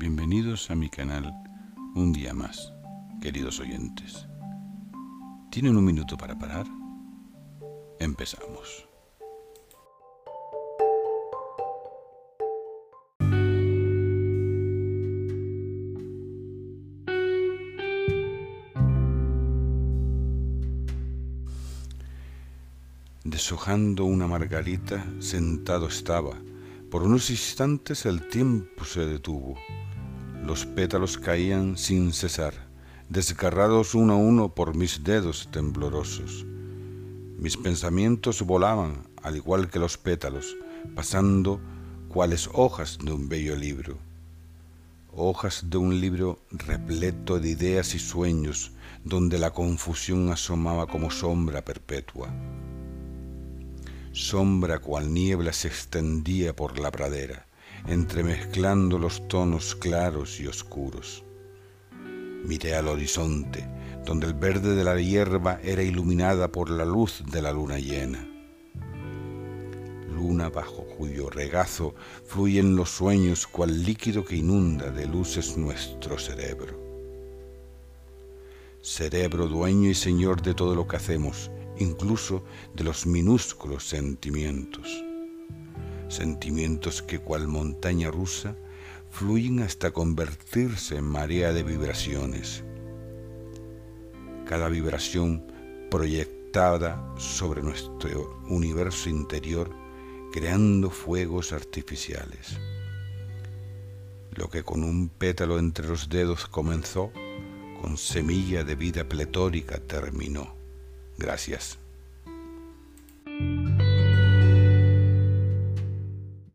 bienvenidos a mi canal un día más, queridos oyentes. ¿Tienen un minuto para parar? Empezamos. Deshojando una margarita, sentado estaba. Por unos instantes el tiempo se detuvo. Los pétalos caían sin cesar, desgarrados uno a uno por mis dedos temblorosos. Mis pensamientos volaban, al igual que los pétalos, pasando cuales hojas de un bello libro. Hojas de un libro repleto de ideas y sueños, donde la confusión asomaba como sombra perpetua sombra cual niebla se extendía por la pradera, entremezclando los tonos claros y oscuros. Miré al horizonte, donde el verde de la hierba era iluminada por la luz de la luna llena. Luna bajo cuyo regazo fluyen los sueños cual líquido que inunda de luces nuestro cerebro. Cerebro dueño y señor de todo lo que hacemos, incluso de los minúsculos sentimientos. Sentimientos que cual montaña rusa fluyen hasta convertirse en marea de vibraciones. Cada vibración proyectada sobre nuestro universo interior creando fuegos artificiales. Lo que con un pétalo entre los dedos comenzó, con semilla de vida pletórica terminó. Gracias.